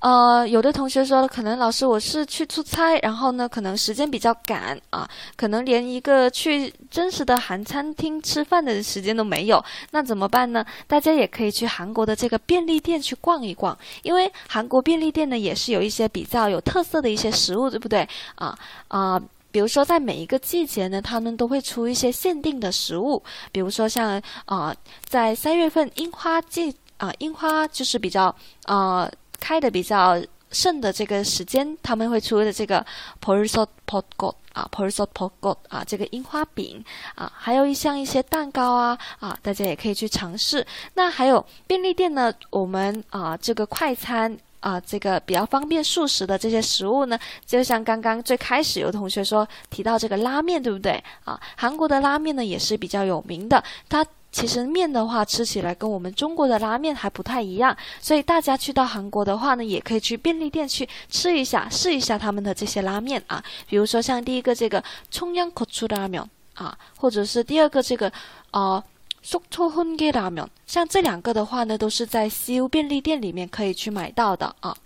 呃，有的同学说，可能老师我是去出差，然后呢，可能时间比较赶啊，可能连一个去真实的韩餐厅吃饭的时间都没有，那怎么办呢？大家也可以去韩国的这个便利店去逛一逛，因为韩国便利店呢也是有一些比较有特色的一些食物，对不对？啊啊，比如说在每一个季节呢，他们都会出一些限定的食物，比如说像啊，在三月份樱花季啊，樱花就是比较啊。开的比较盛的这个时间，他们会出的这个 porso potgot 啊，porso potgot 啊，这个樱花饼啊，还有一像一些蛋糕啊啊，大家也可以去尝试。那还有便利店呢，我们啊这个快餐啊，这个比较方便速食的这些食物呢，就像刚刚最开始有同学说提到这个拉面，对不对啊？韩国的拉面呢也是比较有名的，它。其实面的话，吃起来跟我们中国的拉面还不太一样，所以大家去到韩国的话呢，也可以去便利店去吃一下，试一下他们的这些拉面啊。比如说像第一个这个葱姜口出拉面啊，或者是第二个这个呃苏抽混给拉面，像这两个的话呢，都是在西欧便利店里面可以去买到的啊。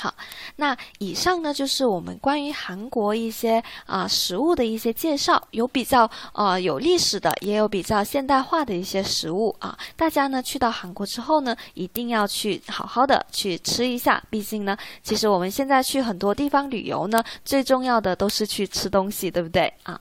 好，那以上呢就是我们关于韩国一些啊食物的一些介绍，有比较呃有历史的，也有比较现代化的一些食物啊。大家呢去到韩国之后呢，一定要去好好的去吃一下。毕竟呢，其实我们现在去很多地方旅游呢，最重要的都是去吃东西，对不对啊？